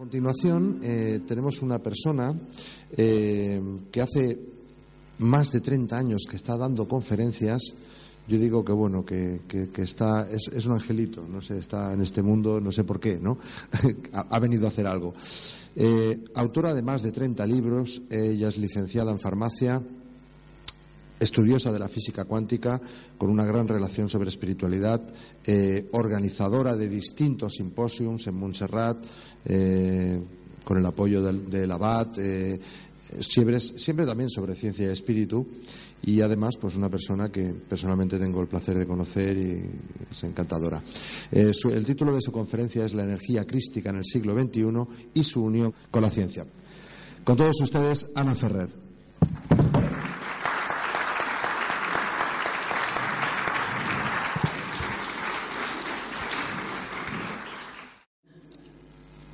continuación eh, tenemos una persona eh, que hace más de 30 años que está dando conferencias. Yo digo que bueno, que, está, es, un angelito, no sé, está en este mundo, no sé por qué, ¿no? ha, venido a hacer algo. Eh, autora de más de 30 libros, ella es licenciada en farmacia, estudiosa de la física cuántica, con una gran relación sobre espiritualidad, eh, organizadora de distintos simposiums en Montserrat, eh, con el apoyo del, abad, eh, siempre, siempre, también sobre ciencia y espíritu, y además, pues una persona que personalmente tengo el placer de conocer y es encantadora. el título de su conferencia es La energía crística en el siglo XXI y su unión con la ciencia. Con todos ustedes, Ana Ferrer.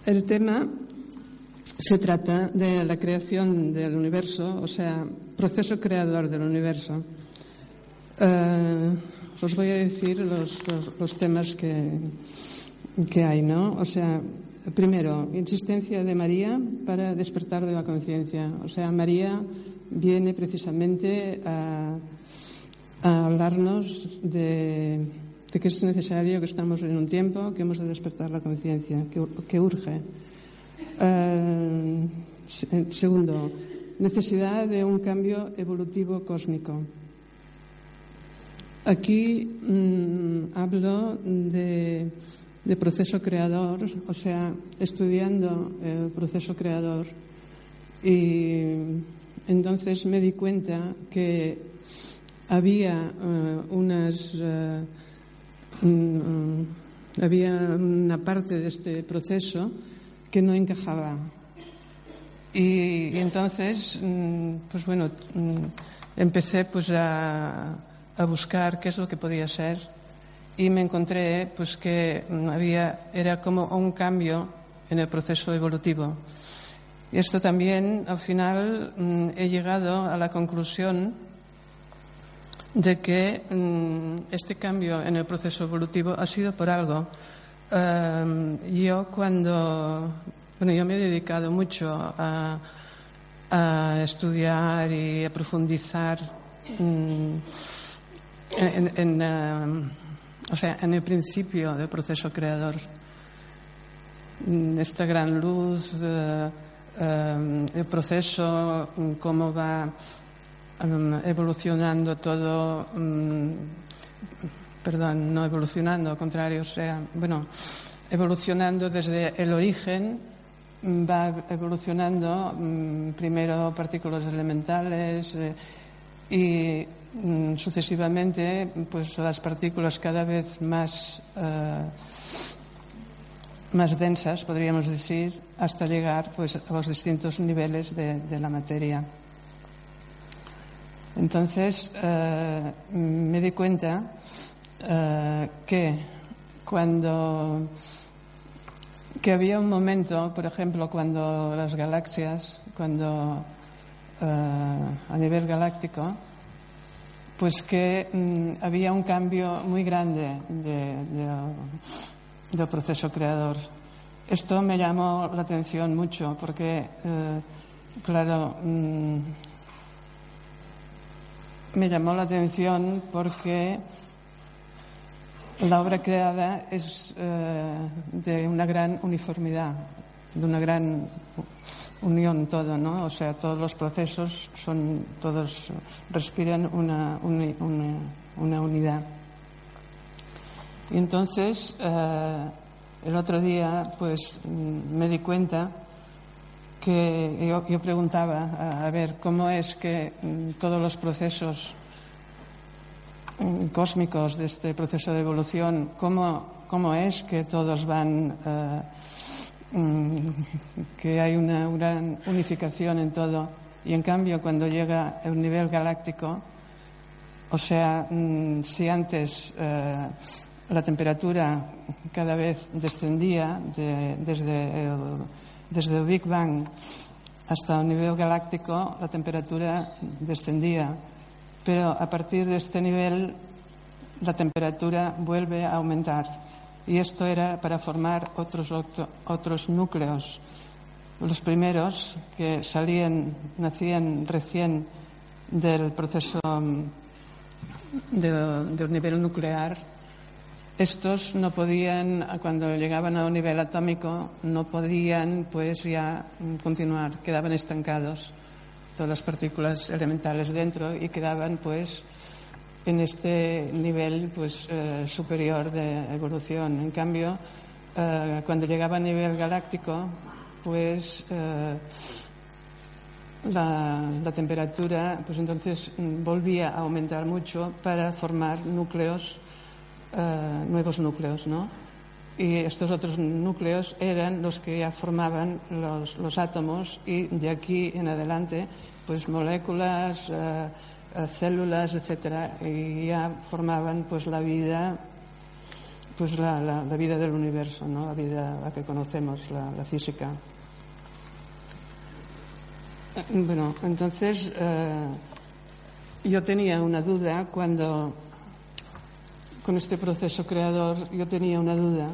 El tema se trata de la creación del universo, o sea, proceso creador del universo. Eh, os voy a decir los, temas que, que, hay, ¿no? O sea, primero, insistencia de María para despertar de la conciencia. O sea, María viene precisamente a hablarnos de que es necesario que estamos en un tiempo que hemos de despertar la conciencia, que, urge. Eh, segundo, necesidad de un cambio evolutivo cósmico. Aquí mm, hablo de, proceso creador, o sea, estudiando el proceso creador y entonces me di cuenta que había eh, unas eh, Mm, había una parte de este proceso que no encajaba. Y, entonces, mm, pues bueno, mm, empecé pues a, a, buscar qué es lo que podía ser y me encontré pues que había, era como un cambio en el proceso evolutivo. Y esto también, al final, he llegado a la conclusión de que mm, este cambio en el proceso evolutivo ha sido por algo. Em, yo cuando, bueno, yo me he dedicado mucho a, estudiar y a profundizar mm, en, em, o sea, en el principio del proceso creador. Mm, esta gran luz, em, el proceso, cómo va evolucionando todo, mm, perdón, no evolucionando, al contrario, o sea, bueno, evolucionando desde el origen, mm, va evolucionando primero partículas elementales eh, y sucesivamente pues las partículas cada vez más eh, más densas podríamos decir hasta llegar pues a los distintos niveles de la materia entonces eh, me di cuenta eh, que cuando que había un momento, por ejemplo, cuando las galaxias, cuando eh, a nivel galáctico, pues que mm, había un cambio muy grande del proceso creador. Esto me llamó la atención mucho porque, claro, mm, me llamó la atención porque la obra creada es eh, de una gran uniformidad, de una gran unión todo, ¿no? O sea, todos los procesos son, todos respiran una, una, unidad. Y entonces, eh, el otro día, pues me di cuenta que yo, preguntaba, a, ver, ¿cómo es que mm, todos los procesos mm, cósmicos de este proceso de evolución, cómo, cómo es que todos van, eh, mm, que hay una gran unificación en todo? Y en cambio, cuando llega el nivel galáctico, o sea, si antes eh, la temperatura cada vez descendía desde el desde el Big Bang hasta el nivel galáctico, la temperatura descendía, pero a partir de este nivel la temperatura vuelve a aumentar. y esto era para formar otros, otros núcleos. Los primeros que salían, nacían recién del proceso mm, de, de un nivel nuclear, estos no podían, cuando llegaban a un nivel atómico, no podían pues ya continuar, quedaban estancados todas las partículas elementales dentro y quedaban pues en este nivel pues eh, superior de evolución. En cambio, eh, cuando llegaba a nivel galáctico, pues eh, la, la, temperatura, pues entonces mm, volvía a aumentar mucho para formar núcleos eh, nuevos núcleos, ¿no? Y estos otros núcleos eran los que ya formaban los, los átomos y de aquí en adelante, pues moléculas, eh, eh, células, etcétera, y ya formaban pues la vida, pues la, la, vida del universo, ¿no? La vida la que conocemos, la, física. Bueno, entonces yo tenía una duda cuando con este proceso creador yo tenía una duda.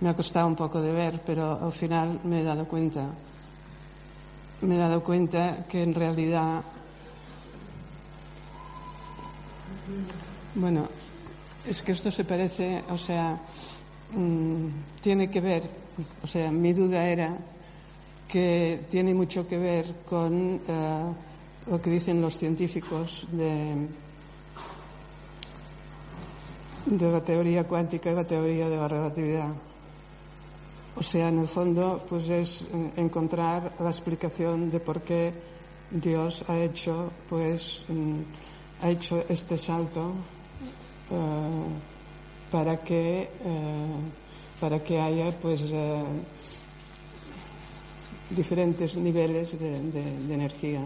Me ha costado un poco de ver, pero al final me he dado cuenta. Me he dado cuenta que en realidad, bueno, es que esto se parece, o sea, mmm, tiene que ver, o sea, mi duda era que tiene mucho que ver con uh, lo que dicen los científicos de de la teoría cuántica y la teoría de la relatividad. O sea, en el fondo, pues es eh, encontrar la explicación de por qué Dios ha hecho, pues, mm, ha hecho este salto uh, para que uh, para que haya, pues, diferentes niveles de, de, de energía,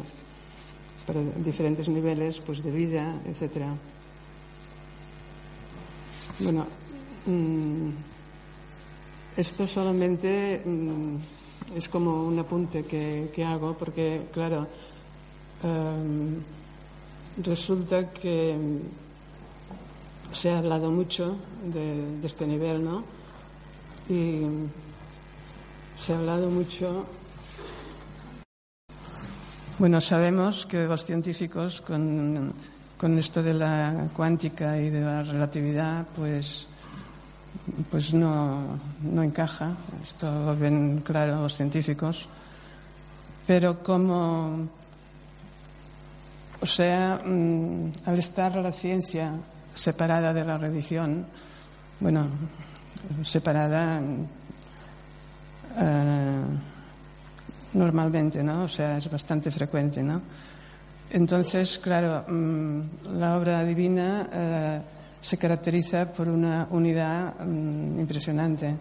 para diferentes niveles, pues, de vida, etcétera. Bueno, mmm, esto solamente mmm, es como un apunte que, que hago porque, claro, um, resulta que se ha hablado mucho de, este nivel, ¿no? Y se ha hablado mucho. Bueno, sabemos que los científicos con con esto de la cuántica y de la relatividad, pues, pues no, no encaja. Esto lo ven claro los científicos. Pero como, o sea, mmm, al estar la ciencia separada de la religión, bueno, separada eh, normalmente, ¿no? O sea, es bastante frecuente, ¿no? Entonces, claro, mm, la obra divina eh, se caracteriza por una unidad mm, impresionante.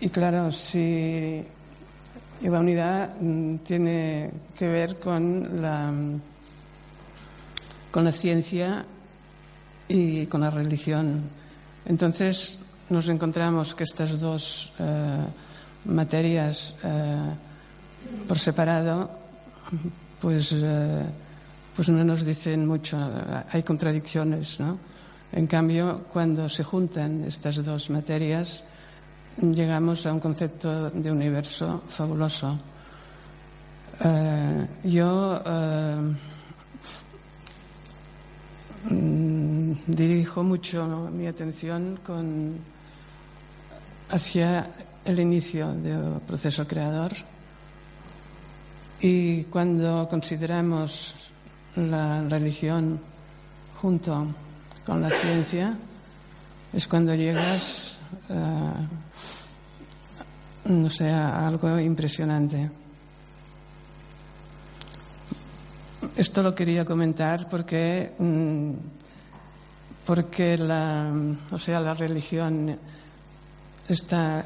Y claro, si la unidad mm, tiene que ver con la, con la ciencia y con la religión. Entonces nos encontramos que estas dos eh, materias eh, por separado pues, eh, pues no nos dicen mucho, hay contradicciones, ¿no? En cambio, cuando se juntan estas dos materias, llegamos a un concepto de universo fabuloso. Eh, yo eh, dirijo mucho mi atención hacia el inicio del proceso creador y cuando consideramos la religión junto con la ciencia, es cuando llegas uh, no sé, a algo impresionante. Esto lo quería comentar porque, mm, porque la, o sea, la religión está,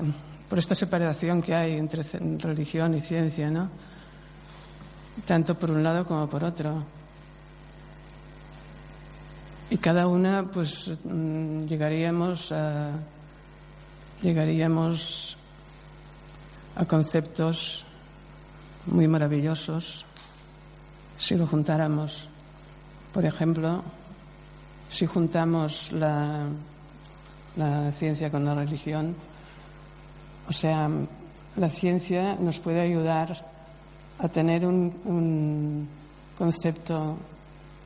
por esta separación que hay entre religión y ciencia, ¿no? Tanto por un lado como por otro. Y cada una, pues, mm, llegaríamos a, llegaríamos a conceptos muy maravillosos si lo juntáramos. Por ejemplo, si juntamos la, la ciencia con la religión. O sea, la ciencia nos puede ayudar a tener un, concepto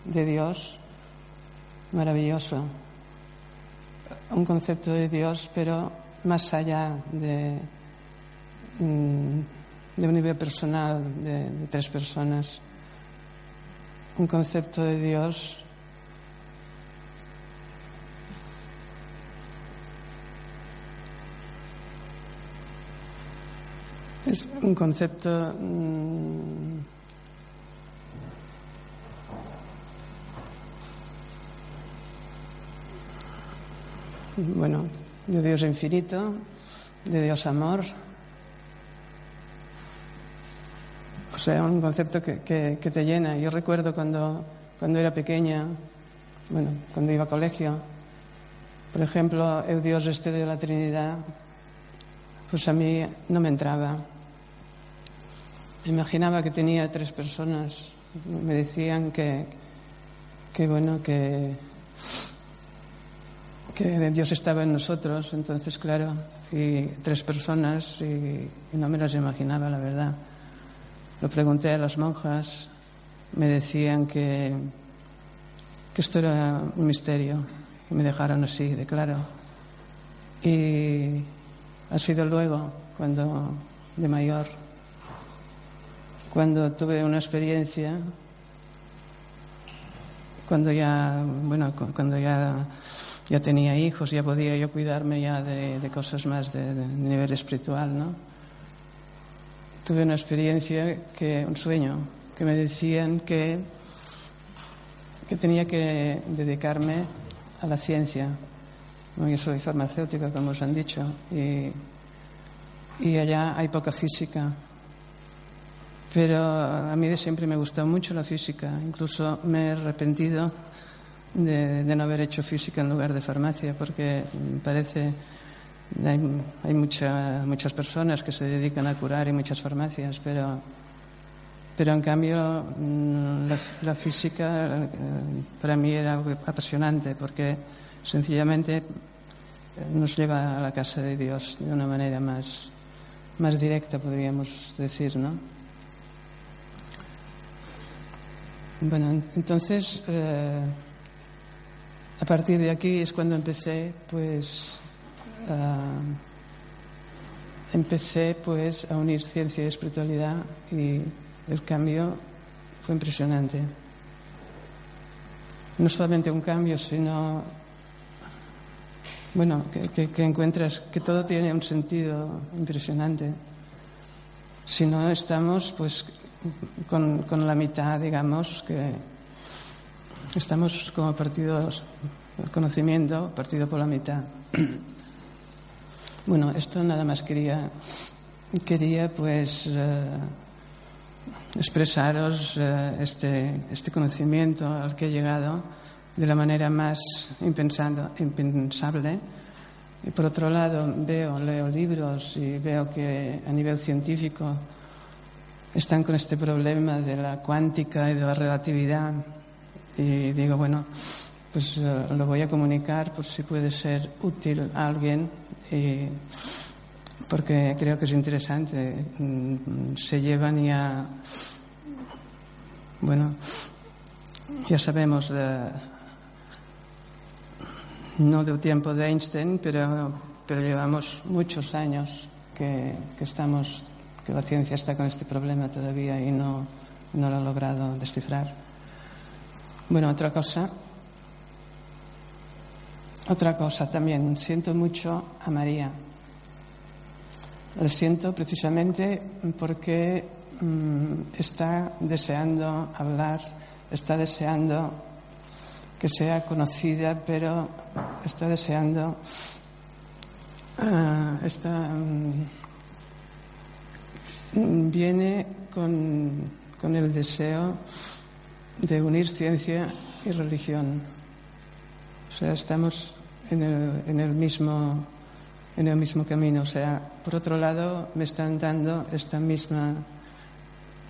de Dios maravilloso, un concepto de Dios, pero más allá de, mm, un nivel personal de tres personas, un concepto de Dios Es un concepto mm, bueno, de Dios infinito, de Dios amor. O sea, un concepto que, que, te llena. Yo recuerdo cuando, cuando era pequeña, bueno, cuando iba a colegio, por ejemplo, el Dios este de la Trinidad, pues a mí no me entraba. Imaginaba que tenía tres personas. Me decían que, que bueno, que, que Dios estaba en nosotros, entonces, claro, y tres personas, y, no me las imaginaba, la verdad. Lo pregunté a las monjas, me decían que, que esto era un misterio, y me dejaron así, de claro. Y ha sido luego, cuando de mayor, cuando tuve una experiencia, cuando ya, bueno, cuando ya, ya tenía hijos, ya podía yo cuidarme ya de, cosas más de, nivel espiritual, ¿no? Tuve una experiencia que, un sueño, que me decían que, que tenía que dedicarme a la ciencia. Yo soy farmacéutica, como os han dicho, y, y allá hay poca física pero a mí de siempre me gustó mucho la física. Incluso me he arrepentido de, no haber hecho física en lugar de farmacia, porque parece hay, hay muchas personas que se dedican a curar y muchas farmacias, pero, pero en cambio la, física eh, para mí era apasionante, porque sencillamente nos lleva a la casa de Dios de una manera más, más directa, podríamos decir, ¿no? Bueno, entonces, eh, a partir de aquí es cuando empecé, pues, empecé, pues, a unir ciencia y espiritualidad y el cambio fue impresionante. No solamente un cambio, sino, bueno, que, que encuentras que todo tiene un sentido impresionante. Si no estamos, pues, con, con la mitad, digamos, que estamos como partidos, conocimiento, partido por la mitad. Bueno, esto nada más quería, quería pues eh, expresaros eh, este, este conocimiento al que he llegado de la manera más impensable. Y por otro lado, veo, leo libros y veo que a nivel científico están con este problema de la cuántica y de la relatividad. Y digo, bueno, pues eh, lo voy a comunicar por si puede ser útil a alguien, porque creo que es interesante. Mm, se llevan ya, bueno, ya sabemos, no del tiempo de Einstein, pero, pero llevamos muchos años que, que estamos que la ciencia está con este problema todavía y no, no lo ha logrado descifrar. Bueno, otra cosa. Otra cosa también, siento mucho a María. Lo siento precisamente porque mm, está deseando hablar, está deseando que sea conocida, pero está deseando, uh, está, mm, viene con, el deseo de unir ciencia y religión. O sea, estamos en el, en el, mismo, en el mismo camino. O sea, por otro lado, me están dando esta misma,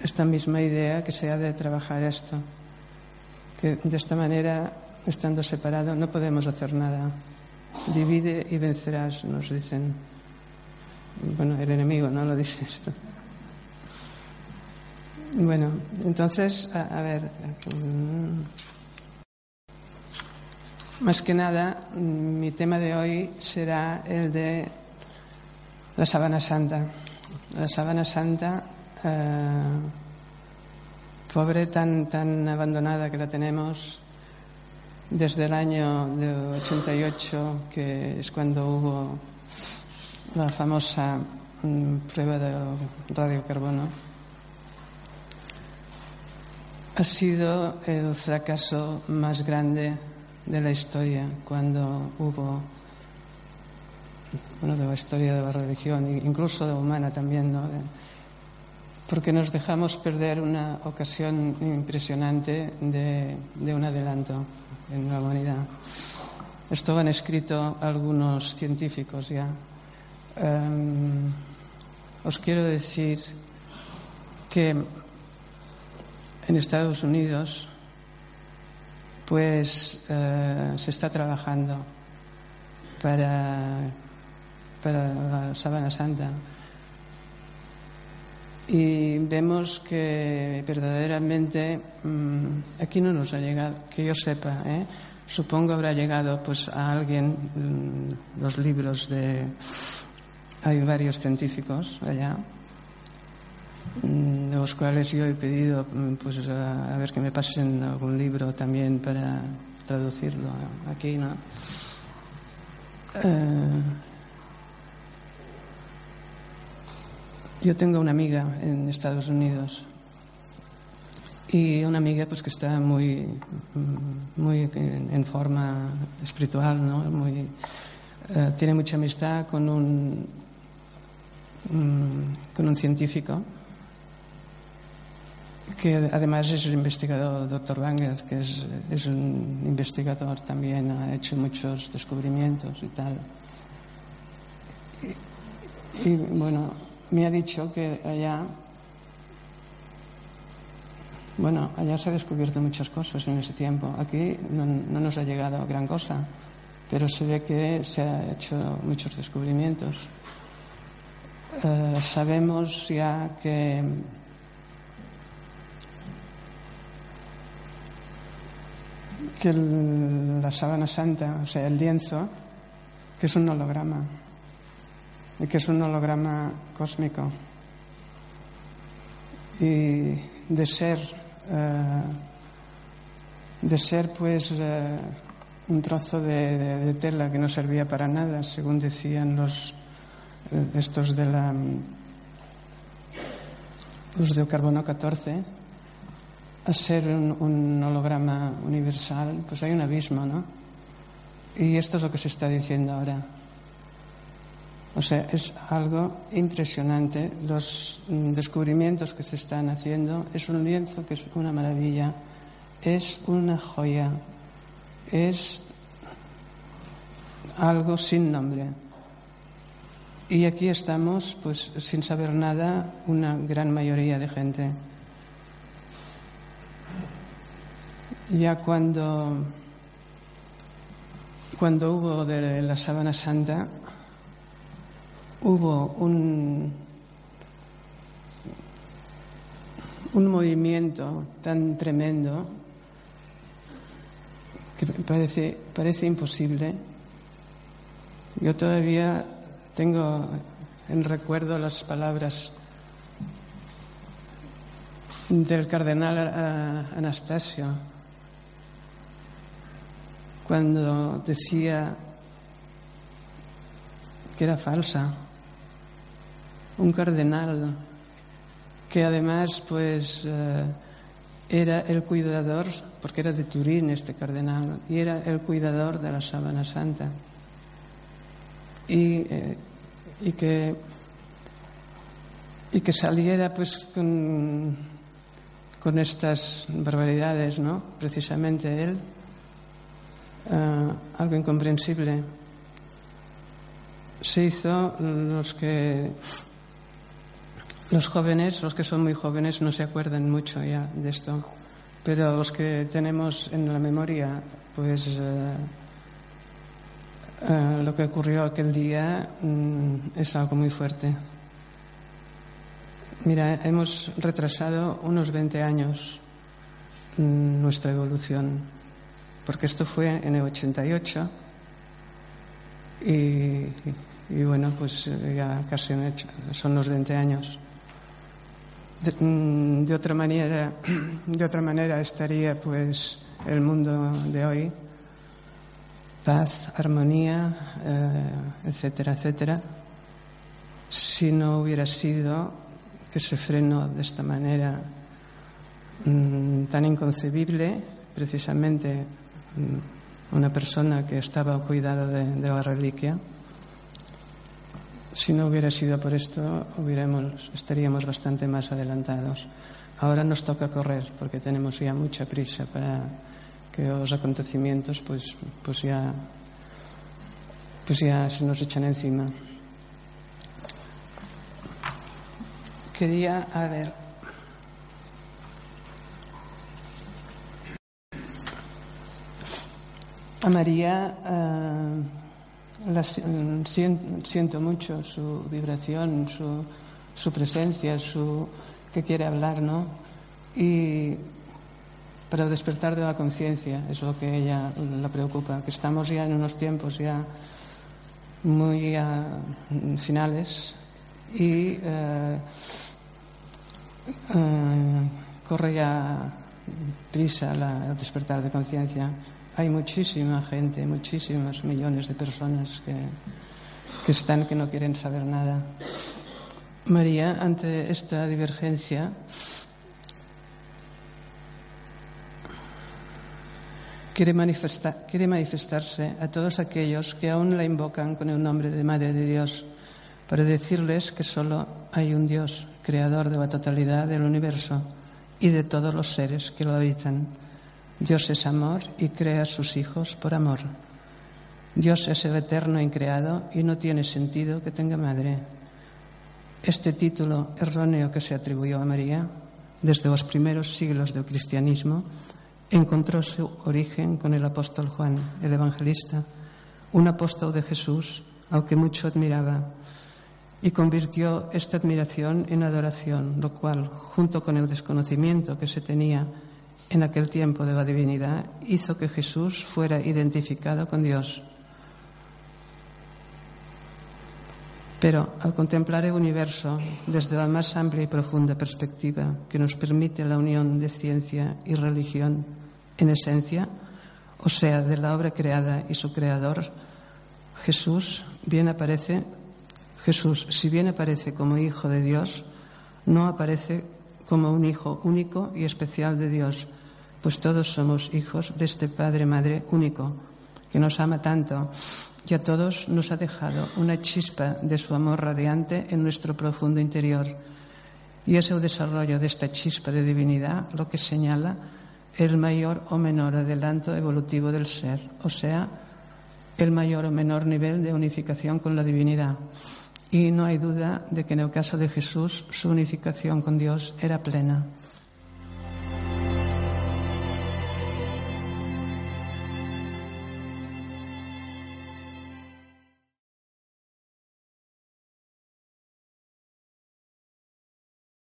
esta misma idea que se ha de trabajar esto. Que de esta manera, estando separados, no podemos hacer nada. divide y vencerás, nos dicen. Bueno, el enemigo no lo dice esto. Bueno, entonces, a, ver, mm, más que nada, mi tema de hoy será el de la Sabana Santa. La Sabana Santa, eh, pobre tan, tan abandonada que la tenemos desde el año de 88, que es cuando hubo la famosa mm, prueba de radiocarbono ha sido el fracaso más grande de la historia cuando hubo, bueno, de la historia de la religión, incluso de la humana también, ¿no? porque nos dejamos perder una ocasión impresionante de, de un adelanto en la humanidad. Esto han escrito algunos científicos ya. Um, os quiero decir que en Estados Unidos, pues eh, se está trabajando para, para la Sabana Santa. Y vemos que verdaderamente mm, aquí no nos ha llegado, que yo sepa, ¿eh? supongo habrá llegado pues a alguien mm, los libros de hay varios científicos allá de los cuales yo he pedido mm, pues, a, ver que me pasen algún libro también para traducirlo aquí, ¿no? Eh, yo tengo una amiga en Estados Unidos y una amiga pues que está muy mm, muy en, forma espiritual, ¿no? Muy, eh, tiene mucha amistad con un con un científico que además es el investigador, doctor Wanger, que es, es, un investigador también, ha hecho muchos descubrimientos y tal. Y, bueno, me ha dicho que allá, bueno, allá se ha descubierto muchas cosas en ese tiempo. Aquí no, no nos ha llegado gran cosa, pero se ve que se han hecho muchos descubrimientos. Uh, sabemos ya que que la sábana santa, o sea, el lienzo, que es un holograma, y que es un holograma cósmico. Y de ser, eh, de ser pues eh, un trozo de, tela que no servía para nada, según decían los eh, estos de la los de carbono 14, a ser un, holograma universal, pues hay un abismo, ¿no? Y esto es lo que se está diciendo ahora. O sea, es algo impresionante. Los descubrimientos que se están haciendo es un lienzo que es una maravilla, es una joya, es algo sin nombre. Y aquí estamos, pues, sin saber nada, una gran mayoría de gente. Ya cuando, cuando hubo de la Sábana Santa, hubo un, un movimiento tan tremendo que parece, parece imposible. Yo todavía tengo en recuerdo las palabras del cardenal eh, Anastasio cuando decía que era falsa. Un cardenal que además pues eh, era el cuidador, porque era de Turín este cardenal, y era el cuidador de la sábana santa. Y, eh, y que y que saliera pues con, con estas barbaridades, ¿no? Precisamente él eh, algo incomprensible. Se hizo los que los jóvenes, los que son muy jóvenes, no se acuerdan mucho ya de esto, pero los que tenemos en la memoria, pues eh, Eh, lo que ocurrió aquel día mm, es algo muy fuerte. Mira, hemos retrasado unos 20 años mm, nuestra evolución, porque esto fue en el 88 y, y bueno, pues ya casi son los 20 años. De, mm, de, otra manera, de otra manera estaría pues el mundo de hoy. Paz, armonía, eh, etcétera, etcétera, si no hubiera sido que se frenó de esta manera mmm, tan inconcebible, precisamente una persona que estaba al cuidado de, de, la reliquia. Si no hubiera sido por esto, hubiéramos, estaríamos bastante más adelantados. Ahora nos toca correr porque tenemos ya mucha prisa para que os acontecimientos pues, pues, ya, pues ya se nos echan encima. Quería, a ver, a María eh, la, siento mucho su vibración, su, presencia, su que quiere hablar, ¿no? Y para despertar de la conciencia, es lo que ella la preocupa, que estamos ya en unos tiempos ya muy uh, finales y uh, corre ya prisa la, el despertar de conciencia. Hay muchísima gente, muchísimos millones de personas que, están que no quieren saber nada. María, ante esta divergencia, quiere, quiere manifestarse a todos aquellos que aún la invocan con el nombre de Madre de Dios, para decirles que solo hay un Dios, creador de la totalidad del universo y de todos los seres que lo habitan. Dios es amor y crea a sus hijos por amor. Dios es el eterno increado y no tiene sentido que tenga madre. Este título erróneo que se atribuyó a María desde los primeros siglos del cristianismo encontró su origen con el apóstol Juan, el evangelista, un apóstol de Jesús al que mucho admiraba, y convirtió esta admiración en adoración, lo cual, junto con el desconocimiento que se tenía en aquel tiempo de la divinidad, hizo que Jesús fuera identificado con Dios. Pero al contemplar el universo desde la más amplia y profunda perspectiva que nos permite la unión de ciencia y religión en esencia, o sea, de la obra creada y su creador, Jesús bien aparece, Jesús, si bien aparece como hijo de Dios, no aparece como un hijo único y especial de Dios, pues todos somos hijos de este Padre Madre único, que nos ama tanto y a todos nos ha dejado una chispa de su amor radiante en nuestro profundo interior. Y es el desarrollo de esta chispa de divinidad lo que señala el mayor o menor adelanto evolutivo del ser, o sea, el mayor o menor nivel de unificación con la divinidad. Y no hay duda de que en el caso de Jesús su unificación con Dios era plena.